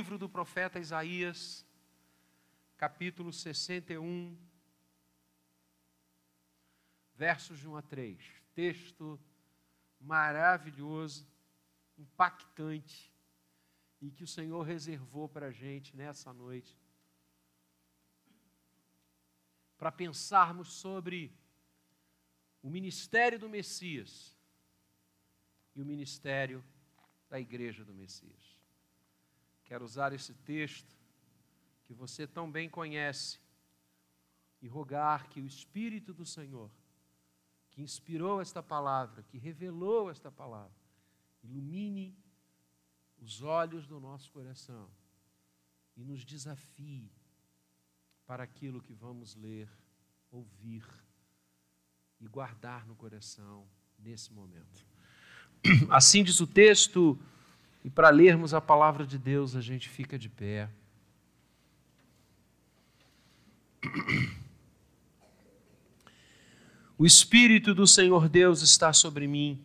livro do profeta Isaías, capítulo 61, versos de 1 a 3. Texto maravilhoso, impactante, e que o Senhor reservou para a gente nessa noite, para pensarmos sobre o ministério do Messias e o ministério da igreja do Messias. Quero usar esse texto que você tão bem conhece e rogar que o Espírito do Senhor, que inspirou esta palavra, que revelou esta palavra, ilumine os olhos do nosso coração e nos desafie para aquilo que vamos ler, ouvir e guardar no coração nesse momento. Assim diz o texto, e para lermos a palavra de Deus, a gente fica de pé. O Espírito do Senhor Deus está sobre mim,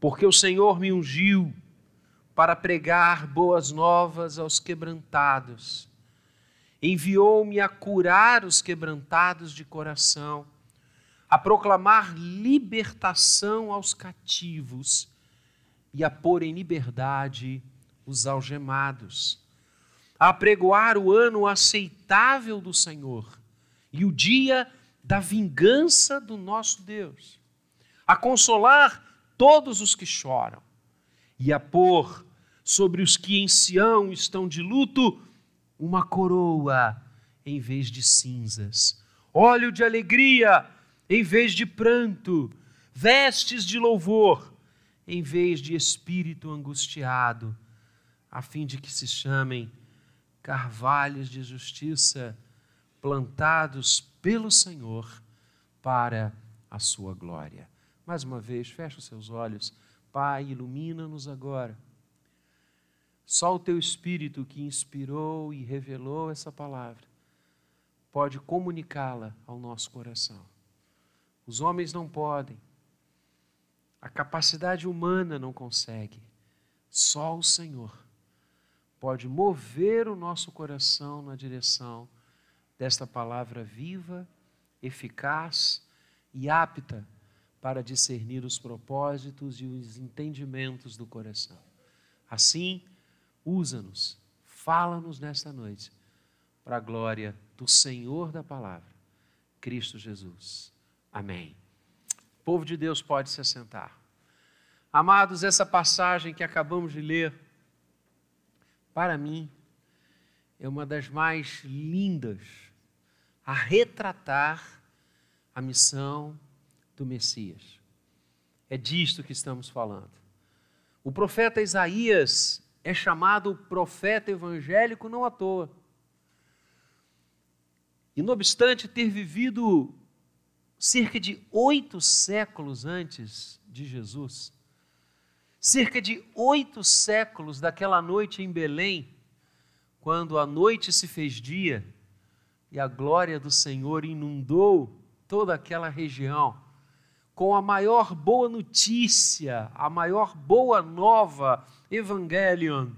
porque o Senhor me ungiu para pregar boas novas aos quebrantados, enviou-me a curar os quebrantados de coração a proclamar libertação aos cativos e a pôr em liberdade os algemados, a pregoar o ano aceitável do Senhor e o dia da vingança do nosso Deus, a consolar todos os que choram e a pôr sobre os que em Sião estão de luto uma coroa em vez de cinzas, óleo de alegria em vez de pranto, vestes de louvor, em vez de espírito angustiado, a fim de que se chamem carvalhos de justiça plantados pelo Senhor para a sua glória. Mais uma vez, fecha os seus olhos. Pai, ilumina-nos agora. Só o teu Espírito que inspirou e revelou essa palavra pode comunicá-la ao nosso coração. Os homens não podem. A capacidade humana não consegue. Só o Senhor pode mover o nosso coração na direção desta palavra viva, eficaz e apta para discernir os propósitos e os entendimentos do coração. Assim, usa-nos, fala-nos nesta noite, para a glória do Senhor da palavra, Cristo Jesus. Amém. Povo de Deus pode se assentar. Amados, essa passagem que acabamos de ler, para mim, é uma das mais lindas a retratar a missão do Messias. É disto que estamos falando. O profeta Isaías é chamado profeta evangélico não à toa. E não obstante ter vivido cerca de oito séculos antes de Jesus, cerca de oito séculos daquela noite em Belém, quando a noite se fez dia e a glória do Senhor inundou toda aquela região, com a maior boa notícia, a maior boa nova, Evangelion,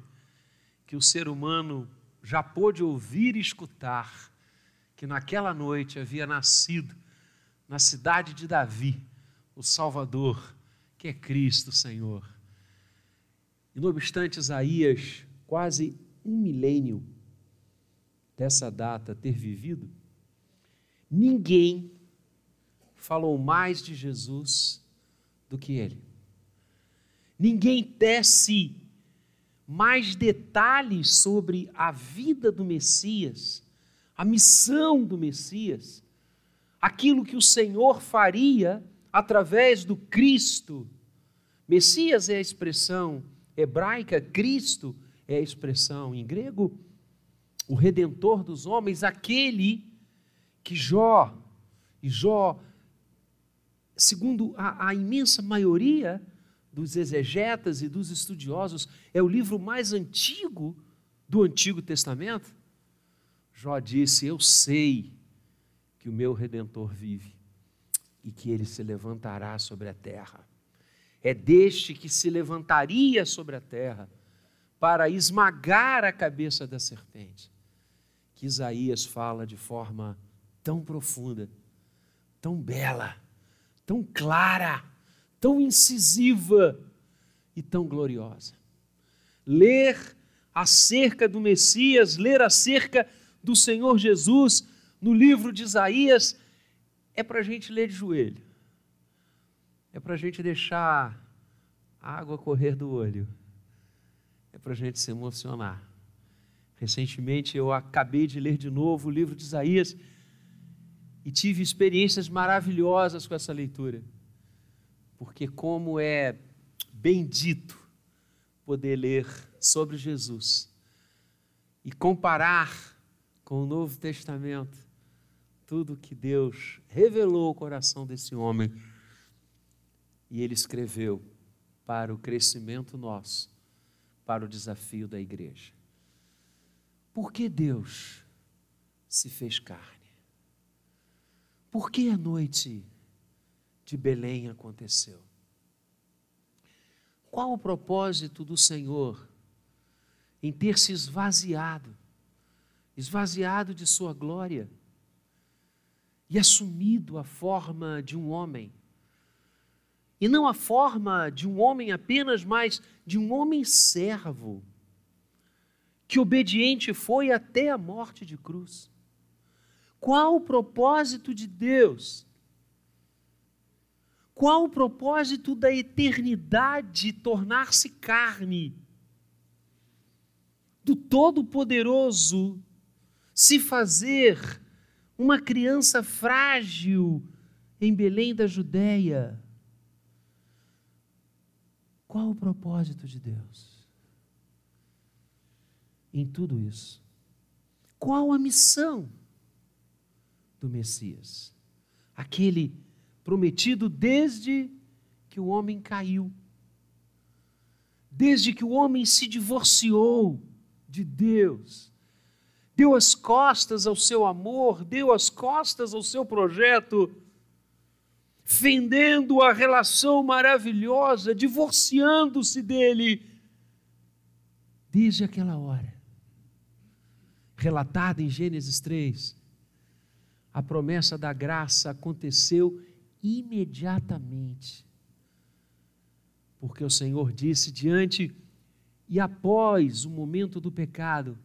que o ser humano já pôde ouvir e escutar, que naquela noite havia nascido na cidade de Davi, o Salvador, que é Cristo Senhor. E não obstante Isaías, quase um milênio dessa data ter vivido, ninguém falou mais de Jesus do que ele. Ninguém tece mais detalhes sobre a vida do Messias, a missão do Messias, aquilo que o Senhor faria através do Cristo. Messias é a expressão hebraica, Cristo é a expressão em grego, o redentor dos homens, aquele que Jó, e Jó, segundo a, a imensa maioria dos exegetas e dos estudiosos, é o livro mais antigo do Antigo Testamento. Jó disse: Eu sei que o meu redentor vive e que ele se levantará sobre a terra. É deste que se levantaria sobre a terra para esmagar a cabeça da serpente, que Isaías fala de forma tão profunda, tão bela, tão clara, tão incisiva e tão gloriosa. Ler acerca do Messias, ler acerca do Senhor Jesus no livro de Isaías, é para a gente ler de joelho, é para a gente deixar a água correr do olho, é para a gente se emocionar. Recentemente eu acabei de ler de novo o livro de Isaías e tive experiências maravilhosas com essa leitura, porque, como é bendito poder ler sobre Jesus e comparar com o Novo Testamento tudo que Deus revelou ao coração desse homem e ele escreveu para o crescimento nosso, para o desafio da igreja. Por que Deus se fez carne? Por que a noite de Belém aconteceu? Qual o propósito do Senhor em ter se esvaziado, esvaziado de sua glória e assumido a forma de um homem? E não a forma de um homem apenas, mas de um homem servo, que obediente foi até a morte de cruz. Qual o propósito de Deus? Qual o propósito da eternidade tornar-se carne? Do Todo-Poderoso se fazer uma criança frágil em Belém da Judéia. Qual o propósito de Deus em tudo isso? Qual a missão do Messias? Aquele prometido desde que o homem caiu, desde que o homem se divorciou de Deus, deu as costas ao seu amor, deu as costas ao seu projeto, fendendo a relação maravilhosa, divorciando-se dele, desde aquela hora, relatada em Gênesis 3, a promessa da graça aconteceu imediatamente. Porque o Senhor disse diante e após o momento do pecado,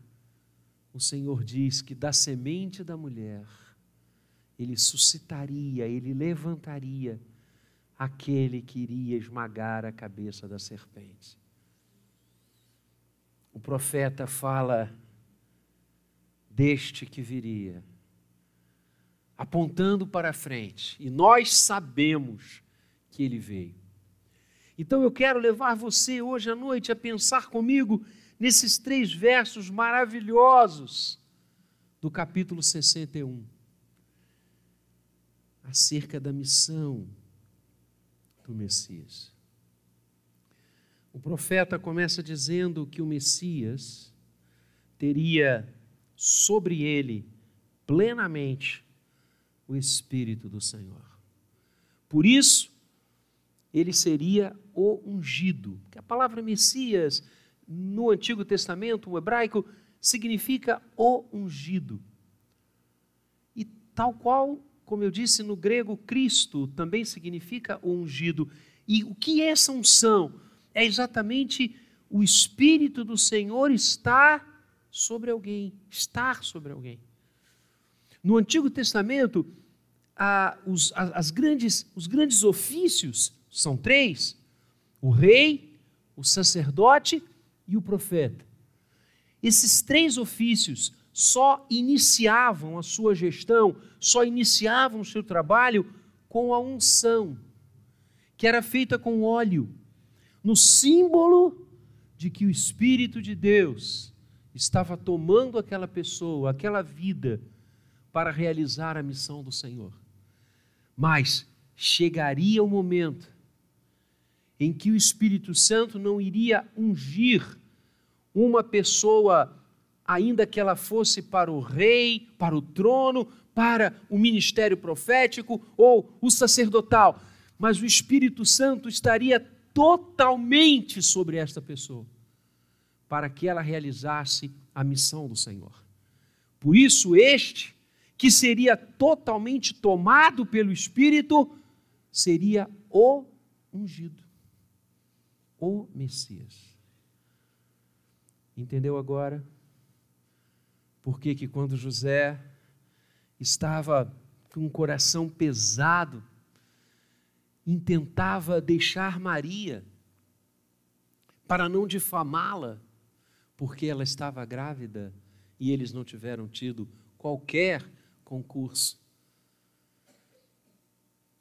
o Senhor diz que da semente da mulher, ele suscitaria, ele levantaria aquele que iria esmagar a cabeça da serpente. O profeta fala deste que viria apontando para frente, e nós sabemos que ele veio. Então eu quero levar você hoje à noite a pensar comigo nesses três versos maravilhosos do capítulo 61, acerca da missão do Messias. O profeta começa dizendo que o Messias teria sobre ele plenamente o Espírito do Senhor. Por isso, ele seria o ungido. Que a palavra Messias, no Antigo Testamento, o hebraico, significa o ungido. E tal qual, como eu disse no grego, Cristo também significa o ungido. E o que é essa unção? É exatamente o Espírito do Senhor estar sobre alguém, estar sobre alguém. No Antigo Testamento, a, os, a, as grandes, os grandes ofícios são três: o rei, o sacerdote e o profeta. Esses três ofícios só iniciavam a sua gestão, só iniciavam o seu trabalho com a unção, que era feita com óleo, no símbolo de que o Espírito de Deus estava tomando aquela pessoa, aquela vida, para realizar a missão do Senhor. Mas chegaria o momento em que o Espírito Santo não iria ungir uma pessoa, ainda que ela fosse para o rei, para o trono, para o ministério profético ou o sacerdotal, mas o Espírito Santo estaria totalmente sobre esta pessoa para que ela realizasse a missão do Senhor. Por isso, este, que seria totalmente tomado pelo Espírito, seria o ungido, o Messias. Entendeu agora? Por que, que quando José estava com o coração pesado, intentava deixar Maria para não difamá-la, porque ela estava grávida e eles não tiveram tido qualquer concurso.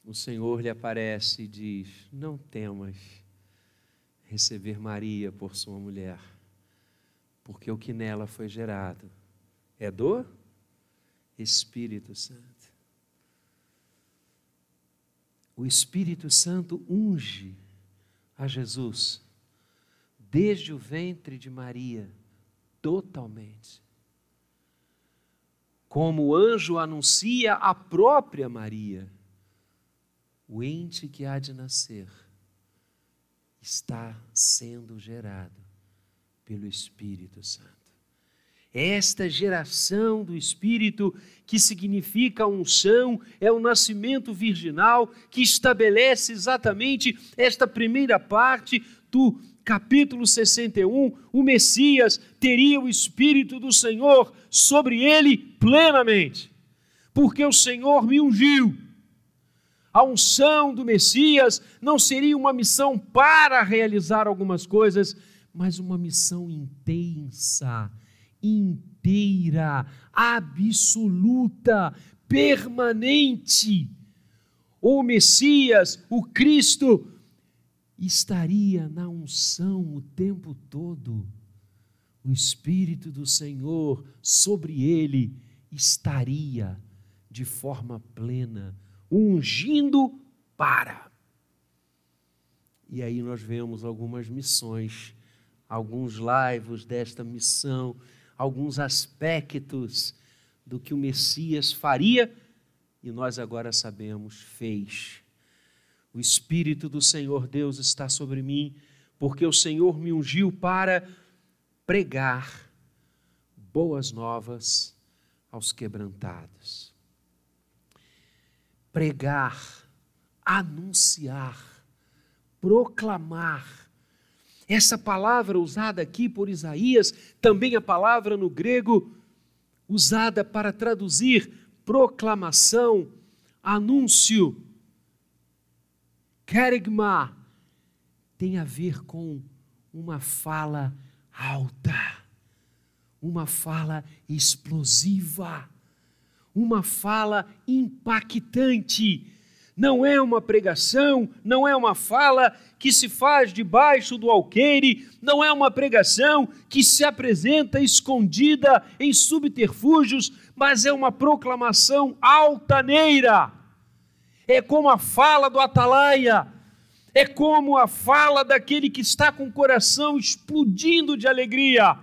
O Senhor lhe aparece e diz: Não temas receber Maria por sua mulher, porque o que nela foi gerado é do Espírito Santo. O Espírito Santo unge a Jesus desde o ventre de Maria, totalmente. Como o anjo anuncia a própria Maria, o ente que há de nascer está sendo gerado pelo Espírito Santo esta geração do Espírito, que significa unção, é o nascimento virginal, que estabelece exatamente esta primeira parte do capítulo 61. O Messias teria o Espírito do Senhor sobre ele plenamente, porque o Senhor me ungiu. A unção do Messias não seria uma missão para realizar algumas coisas, mas uma missão intensa inteira, absoluta, permanente. O Messias, o Cristo, estaria na unção o tempo todo. O Espírito do Senhor sobre ele estaria de forma plena, ungindo para. E aí nós vemos algumas missões, alguns laivos desta missão alguns aspectos do que o Messias faria e nós agora sabemos, fez. O Espírito do Senhor Deus está sobre mim, porque o Senhor me ungiu para pregar boas novas aos quebrantados. Pregar, anunciar, proclamar. Essa palavra usada aqui por Isaías, também a palavra no grego usada para traduzir proclamação, anúncio, kerigma, tem a ver com uma fala alta, uma fala explosiva, uma fala impactante não é uma pregação, não é uma fala que se faz debaixo do alqueire, não é uma pregação que se apresenta escondida em subterfúgios, mas é uma proclamação altaneira. É como a fala do atalaia, é como a fala daquele que está com o coração explodindo de alegria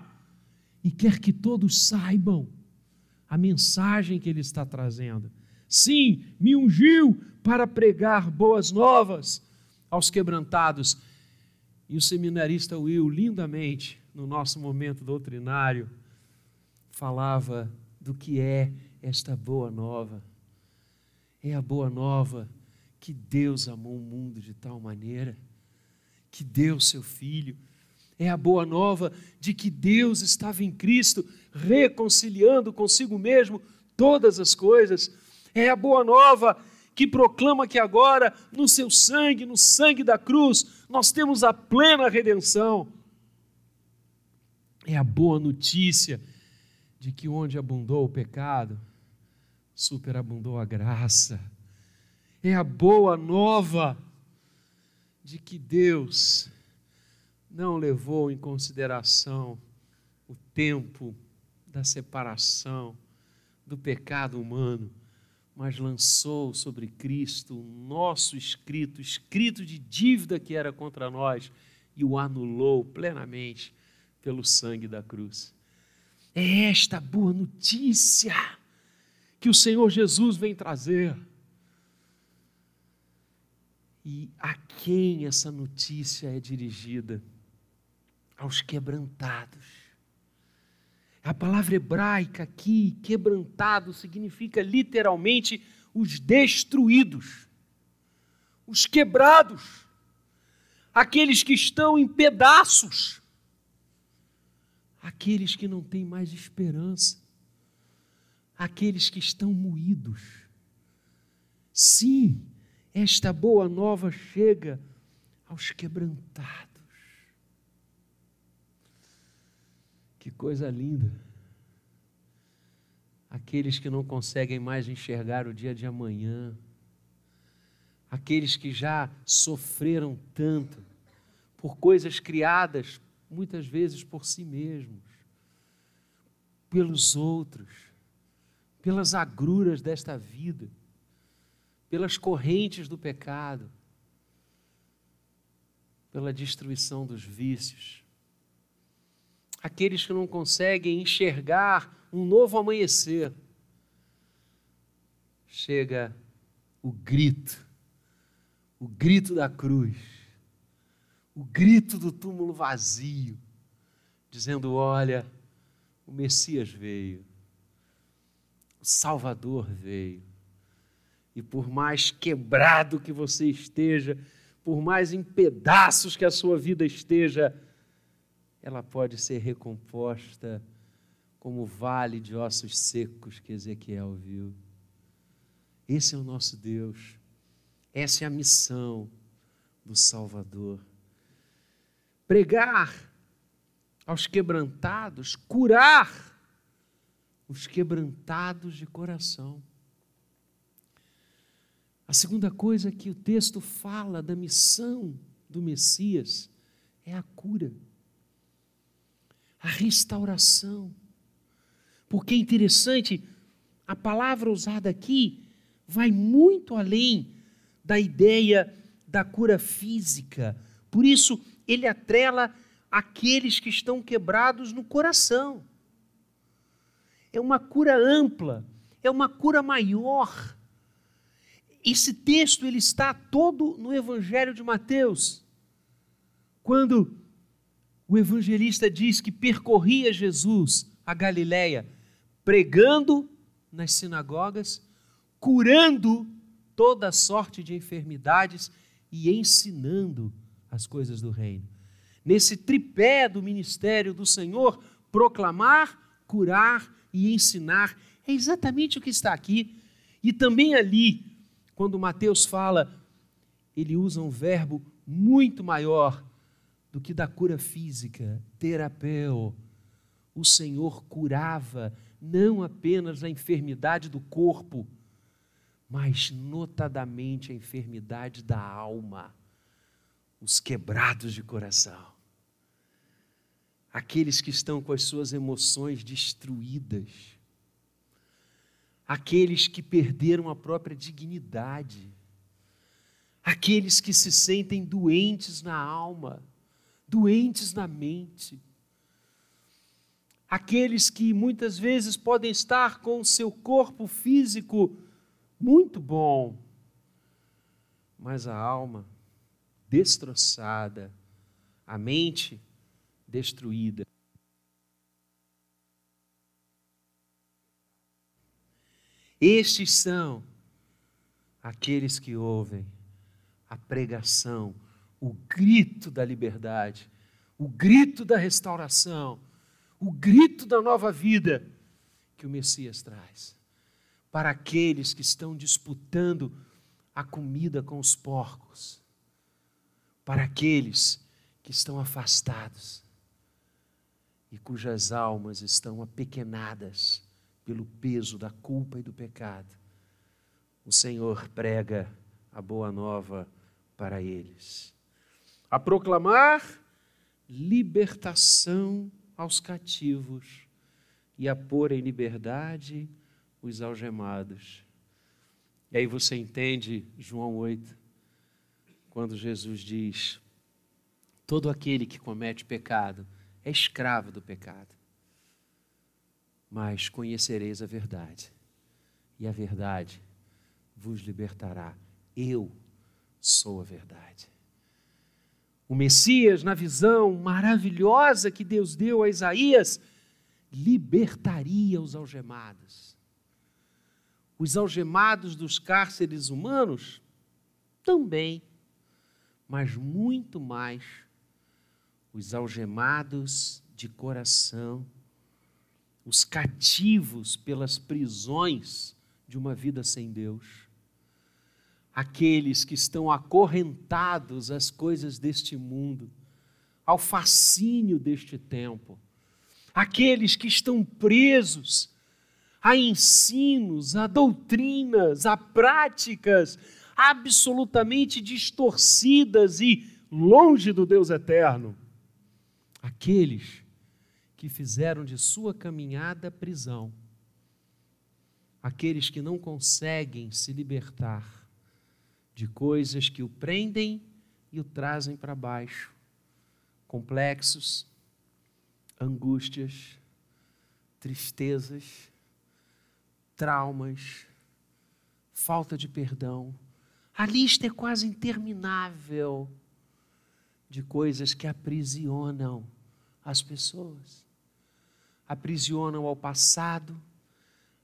e quer que todos saibam a mensagem que ele está trazendo. Sim, me ungiu para pregar boas novas aos quebrantados. E o seminarista Will, lindamente, no nosso momento doutrinário, falava do que é esta boa nova. É a boa nova que Deus amou o mundo de tal maneira que deu seu filho. É a boa nova de que Deus estava em Cristo reconciliando consigo mesmo todas as coisas é a boa nova que proclama que agora, no seu sangue, no sangue da cruz, nós temos a plena redenção. É a boa notícia de que onde abundou o pecado, superabundou a graça. É a boa nova de que Deus não levou em consideração o tempo da separação do pecado humano mas lançou sobre Cristo o nosso escrito, escrito de dívida que era contra nós, e o anulou plenamente pelo sangue da cruz. É esta boa notícia que o Senhor Jesus vem trazer. E a quem essa notícia é dirigida? Aos quebrantados. A palavra hebraica aqui, quebrantado, significa literalmente os destruídos, os quebrados, aqueles que estão em pedaços, aqueles que não têm mais esperança, aqueles que estão moídos. Sim, esta boa nova chega aos quebrantados. Que coisa linda. Aqueles que não conseguem mais enxergar o dia de amanhã, aqueles que já sofreram tanto por coisas criadas muitas vezes por si mesmos, pelos outros, pelas agruras desta vida, pelas correntes do pecado, pela destruição dos vícios. Aqueles que não conseguem enxergar um novo amanhecer. Chega o grito, o grito da cruz, o grito do túmulo vazio, dizendo: Olha, o Messias veio, o Salvador veio, e por mais quebrado que você esteja, por mais em pedaços que a sua vida esteja, ela pode ser recomposta como o vale de ossos secos que Ezequiel viu. Esse é o nosso Deus, essa é a missão do Salvador. Pregar aos quebrantados, curar os quebrantados de coração. A segunda coisa que o texto fala da missão do Messias é a cura, a restauração. Porque é interessante, a palavra usada aqui vai muito além da ideia da cura física. Por isso, ele atrela aqueles que estão quebrados no coração. É uma cura ampla, é uma cura maior esse texto ele está todo no Evangelho de Mateus. Quando o evangelista diz que percorria Jesus a Galiléia, pregando nas sinagogas, curando toda sorte de enfermidades e ensinando as coisas do reino. Nesse tripé do ministério do Senhor, proclamar, curar e ensinar, é exatamente o que está aqui. E também ali, quando Mateus fala, ele usa um verbo muito maior do que da cura física, terapeu. O Senhor curava não apenas a enfermidade do corpo, mas notadamente a enfermidade da alma, os quebrados de coração, aqueles que estão com as suas emoções destruídas. Aqueles que perderam a própria dignidade, aqueles que se sentem doentes na alma, doentes na mente, aqueles que muitas vezes podem estar com o seu corpo físico muito bom, mas a alma destroçada, a mente destruída. Estes são aqueles que ouvem a pregação, o grito da liberdade, o grito da restauração, o grito da nova vida que o Messias traz. Para aqueles que estão disputando a comida com os porcos, para aqueles que estão afastados e cujas almas estão apequenadas pelo peso da culpa e do pecado, o Senhor prega a boa nova para eles. A proclamar libertação aos cativos e a pôr em liberdade os algemados. E aí você entende João 8, quando Jesus diz: todo aquele que comete pecado é escravo do pecado mas conhecereis a verdade, e a verdade vos libertará. Eu sou a verdade. O Messias, na visão maravilhosa que Deus deu a Isaías, libertaria os algemados. Os algemados dos cárceres humanos também, mas muito mais os algemados de coração, os cativos pelas prisões de uma vida sem Deus, aqueles que estão acorrentados às coisas deste mundo, ao fascínio deste tempo, aqueles que estão presos a ensinos, a doutrinas, a práticas absolutamente distorcidas e longe do Deus eterno aqueles que fizeram de sua caminhada prisão, aqueles que não conseguem se libertar de coisas que o prendem e o trazem para baixo, complexos, angústias, tristezas, traumas, falta de perdão. A lista é quase interminável de coisas que aprisionam as pessoas. Aprisionam ao passado,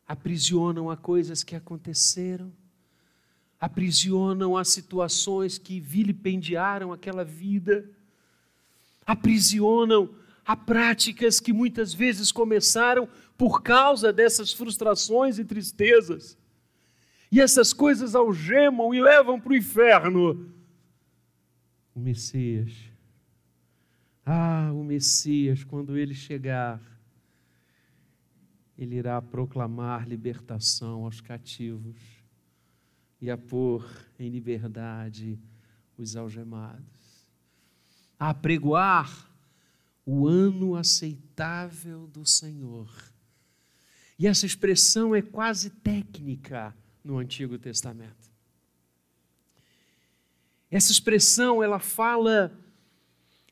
aprisionam a coisas que aconteceram, aprisionam a situações que vilipendiaram aquela vida, aprisionam a práticas que muitas vezes começaram por causa dessas frustrações e tristezas. E essas coisas algemam e levam para o inferno o Messias. Ah, o Messias, quando ele chegar, ele irá proclamar libertação aos cativos e a pôr em liberdade os algemados, a pregoar o ano aceitável do Senhor. E essa expressão é quase técnica no Antigo Testamento. Essa expressão ela fala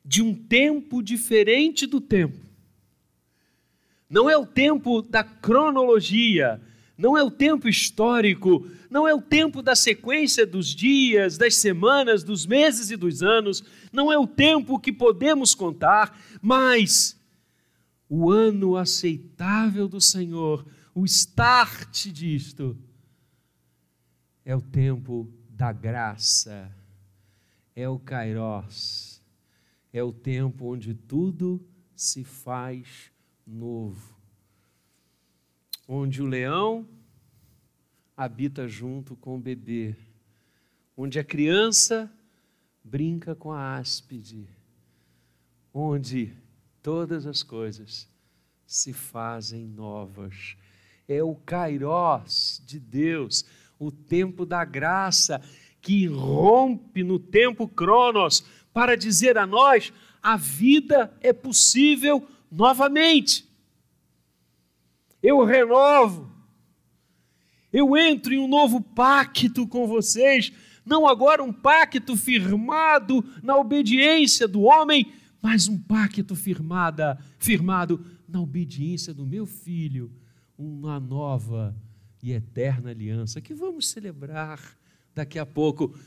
de um tempo diferente do tempo. Não é o tempo da cronologia, não é o tempo histórico, não é o tempo da sequência dos dias, das semanas, dos meses e dos anos, não é o tempo que podemos contar, mas o ano aceitável do Senhor, o start disto, é o tempo da graça é o Kairos, é o tempo onde tudo se faz novo. Onde o leão habita junto com o bebê, onde a criança brinca com a áspide, onde todas as coisas se fazem novas. É o Kairos de Deus, o tempo da graça que rompe no tempo Cronos para dizer a nós: a vida é possível novamente. Eu renovo, eu entro em um novo pacto com vocês, não agora um pacto firmado na obediência do homem, mas um pacto firmada, firmado na obediência do meu filho, uma nova e eterna aliança que vamos celebrar daqui a pouco,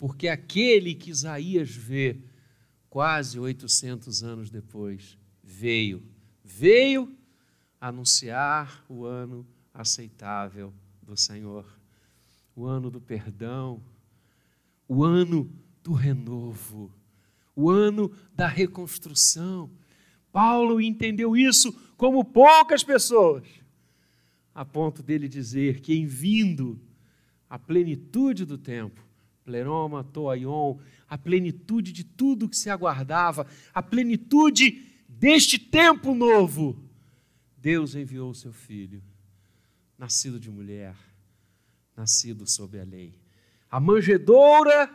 porque aquele que Isaías vê quase 800 anos depois veio, veio anunciar o ano aceitável do Senhor, o ano do perdão, o ano do renovo, o ano da reconstrução. Paulo entendeu isso como poucas pessoas, a ponto dele dizer que em vindo a plenitude do tempo, pleroma, toaion, a plenitude de tudo que se aguardava, a plenitude deste tempo novo, Deus enviou o seu filho, nascido de mulher, nascido sob a lei. A manjedoura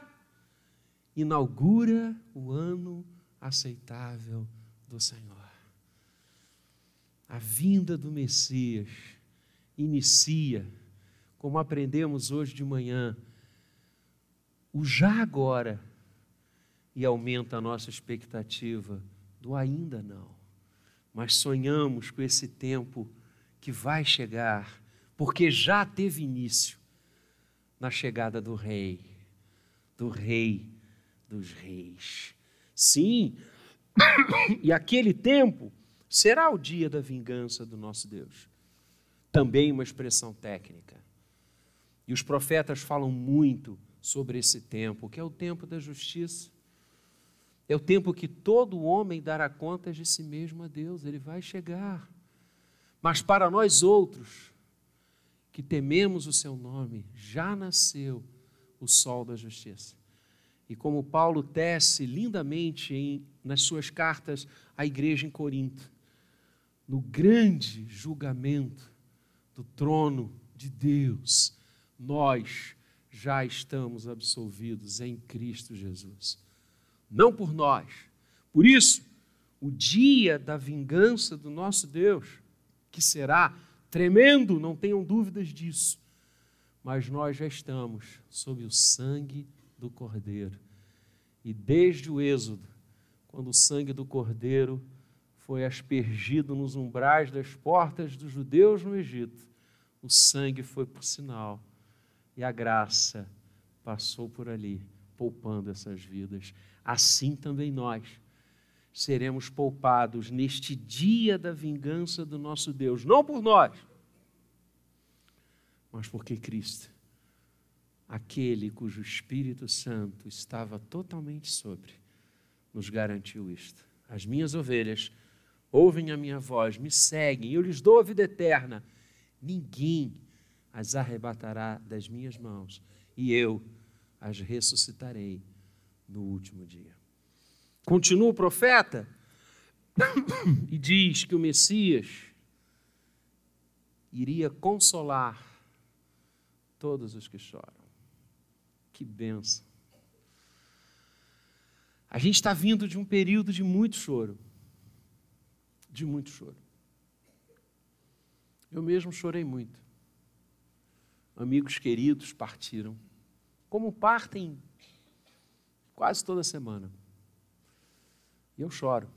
inaugura o ano aceitável do Senhor. A vinda do Messias inicia como aprendemos hoje de manhã, o já agora e aumenta a nossa expectativa do ainda não. Mas sonhamos com esse tempo que vai chegar, porque já teve início na chegada do Rei, do Rei dos Reis. Sim, e aquele tempo será o dia da vingança do nosso Deus. Também uma expressão técnica. E os profetas falam muito sobre esse tempo, que é o tempo da justiça. É o tempo que todo homem dará contas de si mesmo a Deus, ele vai chegar. Mas para nós outros, que tememos o seu nome, já nasceu o sol da justiça. E como Paulo tece lindamente em, nas suas cartas à igreja em Corinto, no grande julgamento do trono de Deus, nós já estamos absolvidos em Cristo Jesus. Não por nós. Por isso, o dia da vingança do nosso Deus, que será tremendo, não tenham dúvidas disso, mas nós já estamos sob o sangue do Cordeiro. E desde o Êxodo, quando o sangue do Cordeiro foi aspergido nos umbrais das portas dos judeus no Egito, o sangue foi por sinal e a graça passou por ali, poupando essas vidas. Assim também nós seremos poupados neste dia da vingança do nosso Deus, não por nós, mas porque Cristo, aquele cujo Espírito Santo estava totalmente sobre, nos garantiu isto. As minhas ovelhas ouvem a minha voz, me seguem, eu lhes dou a vida eterna. Ninguém as arrebatará das minhas mãos, e eu as ressuscitarei no último dia. Continua o profeta e diz que o Messias iria consolar todos os que choram. Que benção. A gente está vindo de um período de muito choro. De muito choro. Eu mesmo chorei muito. Amigos queridos partiram. Como partem quase toda semana. E eu choro.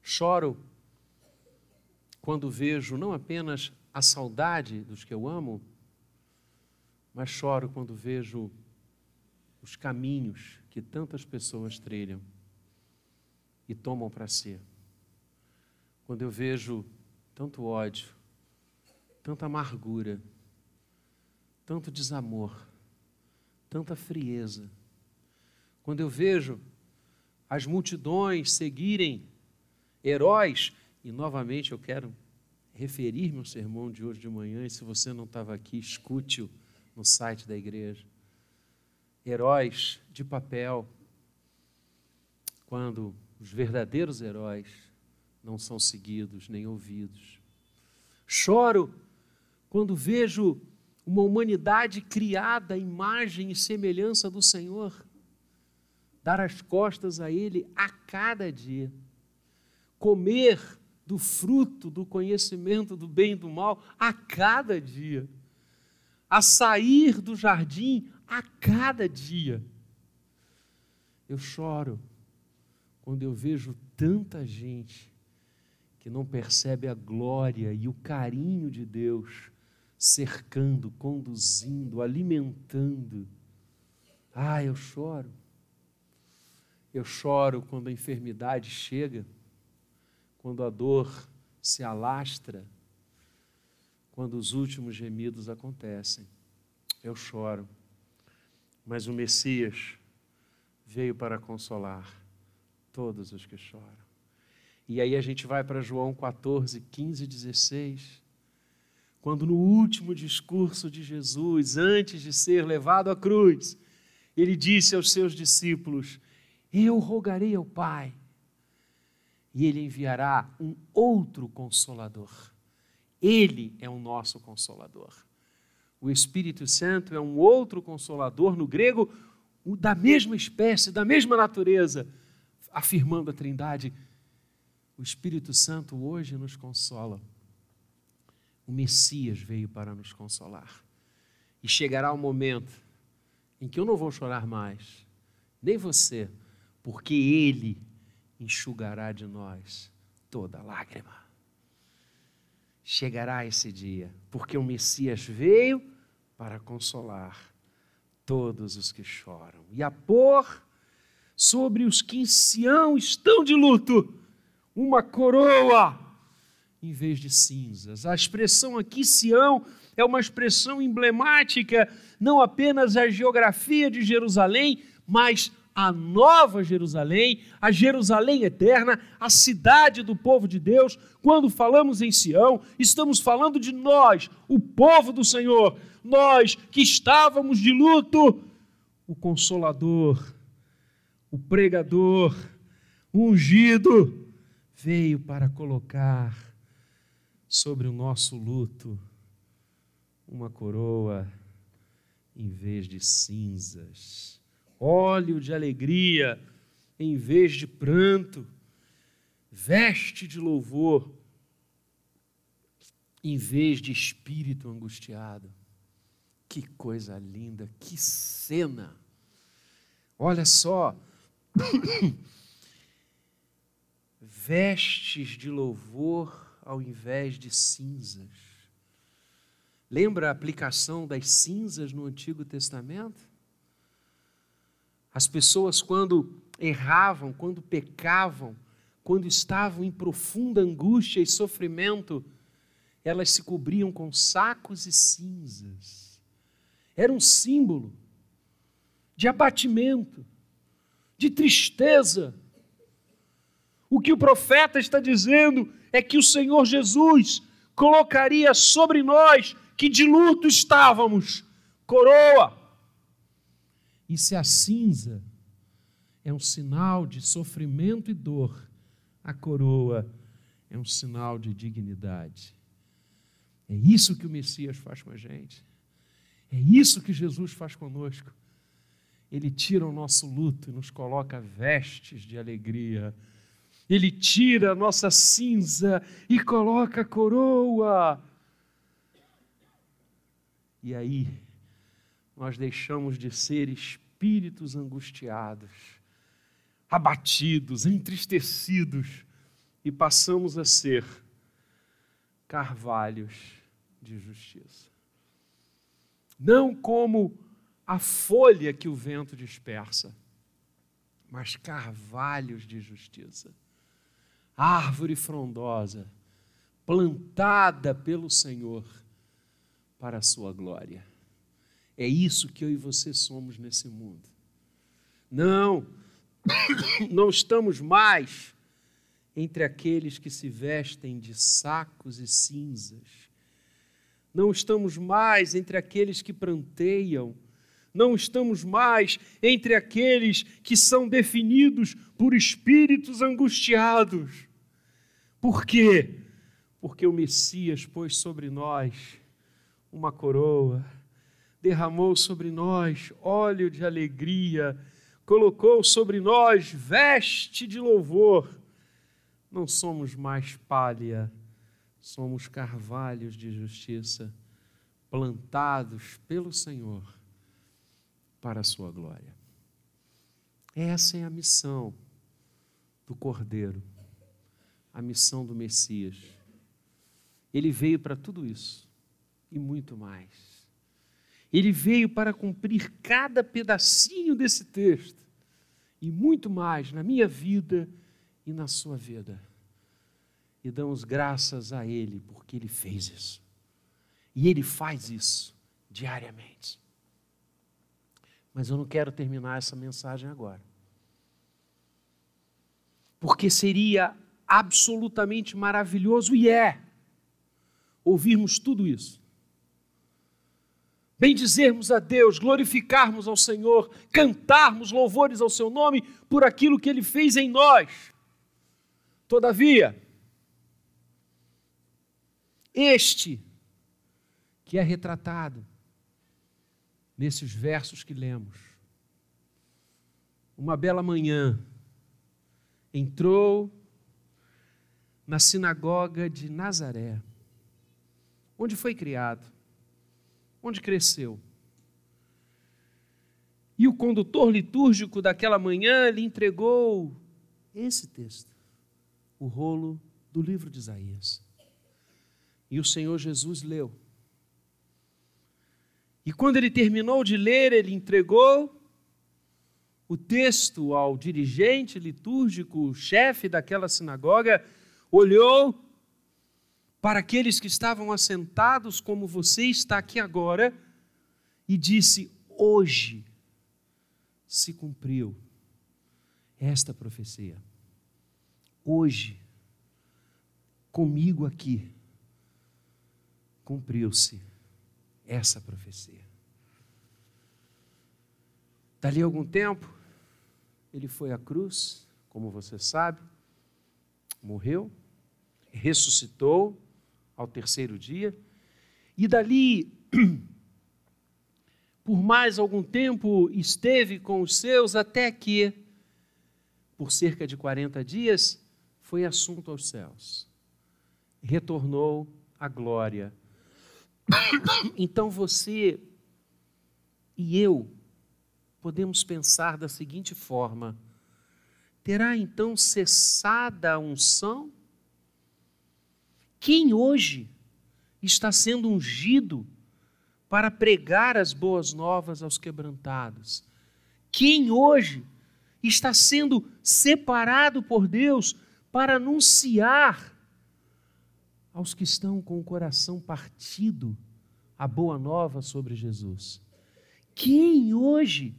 Choro quando vejo não apenas a saudade dos que eu amo, mas choro quando vejo os caminhos que tantas pessoas trilham e tomam para si. Quando eu vejo tanto ódio, tanta amargura, tanto desamor, tanta frieza. Quando eu vejo as multidões seguirem heróis, e novamente eu quero referir-me ao sermão de hoje de manhã, e se você não estava aqui, escute-o no site da igreja. Heróis de papel, quando os verdadeiros heróis não são seguidos nem ouvidos. Choro quando vejo uma humanidade criada à imagem e semelhança do Senhor, dar as costas a Ele a cada dia, comer do fruto do conhecimento do bem e do mal a cada dia a sair do jardim a cada dia. Eu choro quando eu vejo tanta gente que não percebe a glória e o carinho de Deus cercando, conduzindo, alimentando. Ah, eu choro. Eu choro quando a enfermidade chega, quando a dor se alastra quando os últimos gemidos acontecem. Eu choro, mas o Messias veio para consolar todos os que choram. E aí a gente vai para João 14, 15 e 16, quando no último discurso de Jesus, antes de ser levado à cruz, ele disse aos seus discípulos: Eu rogarei ao Pai, e ele enviará um outro consolador ele é o nosso consolador. O Espírito Santo é um outro consolador, no grego, da mesma espécie, da mesma natureza, afirmando a Trindade. O Espírito Santo hoje nos consola. O Messias veio para nos consolar. E chegará o momento em que eu não vou chorar mais, nem você, porque Ele enxugará de nós toda lágrima chegará esse dia, porque o Messias veio para consolar todos os que choram e a pôr sobre os que em Sião estão de luto, uma coroa em vez de cinzas. A expressão aqui, Sião, é uma expressão emblemática, não apenas a geografia de Jerusalém, mas a nova Jerusalém, a Jerusalém eterna, a cidade do povo de Deus. Quando falamos em Sião, estamos falando de nós, o povo do Senhor, nós que estávamos de luto, o consolador, o pregador, o ungido, veio para colocar sobre o nosso luto uma coroa em vez de cinzas óleo de alegria em vez de pranto, veste de louvor em vez de espírito angustiado. Que coisa linda, que cena! Olha só, vestes de louvor ao invés de cinzas. Lembra a aplicação das cinzas no Antigo Testamento? As pessoas, quando erravam, quando pecavam, quando estavam em profunda angústia e sofrimento, elas se cobriam com sacos e cinzas. Era um símbolo de abatimento, de tristeza. O que o profeta está dizendo é que o Senhor Jesus colocaria sobre nós, que de luto estávamos, coroa e se a cinza é um sinal de sofrimento e dor, a coroa é um sinal de dignidade. É isso que o Messias faz com a gente. É isso que Jesus faz conosco. Ele tira o nosso luto e nos coloca vestes de alegria. Ele tira a nossa cinza e coloca a coroa. E aí, nós deixamos de ser espíritos angustiados, abatidos, entristecidos e passamos a ser carvalhos de justiça. Não como a folha que o vento dispersa, mas carvalhos de justiça. Árvore frondosa, plantada pelo Senhor para a sua glória. É isso que eu e você somos nesse mundo. Não, não estamos mais entre aqueles que se vestem de sacos e cinzas. Não estamos mais entre aqueles que pranteiam. Não estamos mais entre aqueles que são definidos por espíritos angustiados. Por quê? Porque o Messias pôs sobre nós uma coroa derramou sobre nós óleo de alegria, colocou sobre nós veste de louvor. Não somos mais palha, somos carvalhos de justiça, plantados pelo Senhor para a sua glória. Essa é a missão do Cordeiro, a missão do Messias. Ele veio para tudo isso e muito mais. Ele veio para cumprir cada pedacinho desse texto e muito mais na minha vida e na sua vida. E damos graças a Ele porque Ele fez isso. E Ele faz isso diariamente. Mas eu não quero terminar essa mensagem agora. Porque seria absolutamente maravilhoso, e é, ouvirmos tudo isso bendizermos a Deus, glorificarmos ao Senhor, cantarmos louvores ao seu nome por aquilo que ele fez em nós. Todavia, este que é retratado nesses versos que lemos, uma bela manhã, entrou na sinagoga de Nazaré, onde foi criado onde cresceu. E o condutor litúrgico daquela manhã lhe entregou esse texto, o rolo do livro de Isaías. E o Senhor Jesus leu. E quando ele terminou de ler, ele entregou o texto ao dirigente litúrgico, chefe daquela sinagoga, olhou para aqueles que estavam assentados, como você está aqui agora, e disse: Hoje se cumpriu esta profecia. Hoje, comigo aqui, cumpriu-se essa profecia. Dali algum tempo, ele foi à cruz, como você sabe, morreu, ressuscitou ao terceiro dia, e dali, por mais algum tempo, esteve com os seus, até que, por cerca de 40 dias, foi assunto aos céus. Retornou à glória. Então você e eu podemos pensar da seguinte forma: terá então cessada a unção? Quem hoje está sendo ungido para pregar as boas novas aos quebrantados? Quem hoje está sendo separado por Deus para anunciar aos que estão com o coração partido a boa nova sobre Jesus? Quem hoje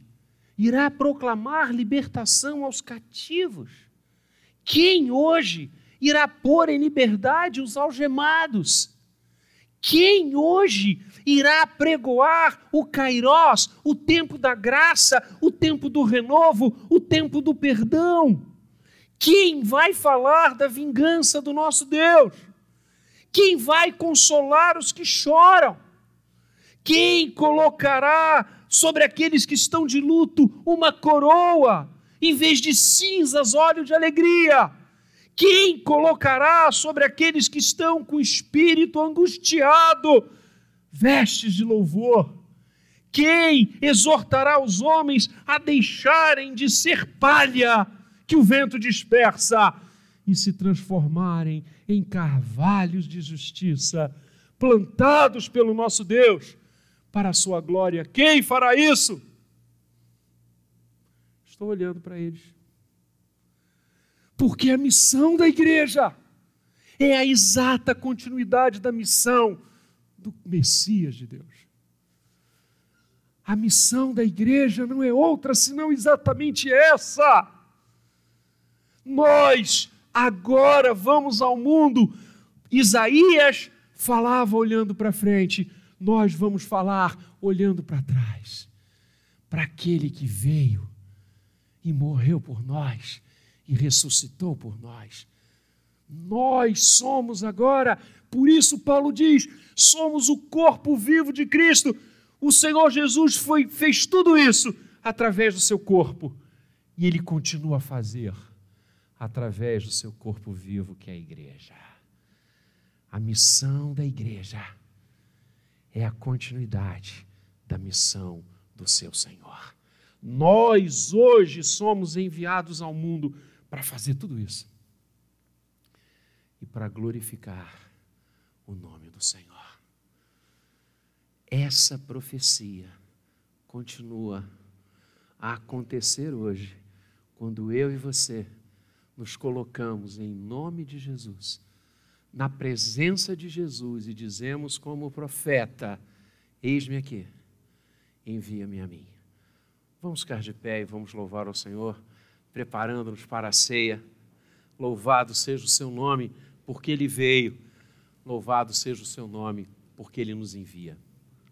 irá proclamar libertação aos cativos? Quem hoje irá pôr em liberdade os algemados? Quem hoje irá pregoar o Kairós, o tempo da graça, o tempo do renovo, o tempo do perdão? Quem vai falar da vingança do nosso Deus? Quem vai consolar os que choram? Quem colocará sobre aqueles que estão de luto uma coroa, em vez de cinzas, óleo de alegria? Quem colocará sobre aqueles que estão com o espírito angustiado vestes de louvor? Quem exortará os homens a deixarem de ser palha que o vento dispersa e se transformarem em carvalhos de justiça, plantados pelo nosso Deus para a sua glória? Quem fará isso? Estou olhando para eles. Porque a missão da igreja é a exata continuidade da missão do Messias de Deus. A missão da igreja não é outra senão exatamente essa. Nós agora vamos ao mundo. Isaías falava olhando para frente, nós vamos falar olhando para trás, para aquele que veio e morreu por nós e ressuscitou por nós. Nós somos agora, por isso Paulo diz, somos o corpo vivo de Cristo. O Senhor Jesus foi, fez tudo isso através do seu corpo e ele continua a fazer através do seu corpo vivo, que é a igreja. A missão da igreja é a continuidade da missão do seu Senhor. Nós hoje somos enviados ao mundo para fazer tudo isso e para glorificar o nome do Senhor. Essa profecia continua a acontecer hoje, quando eu e você nos colocamos em nome de Jesus, na presença de Jesus e dizemos como profeta: Eis-me aqui, envia-me a mim. Vamos ficar de pé e vamos louvar ao Senhor preparando-nos para a ceia. Louvado seja o seu nome, porque ele veio. Louvado seja o seu nome, porque ele nos envia.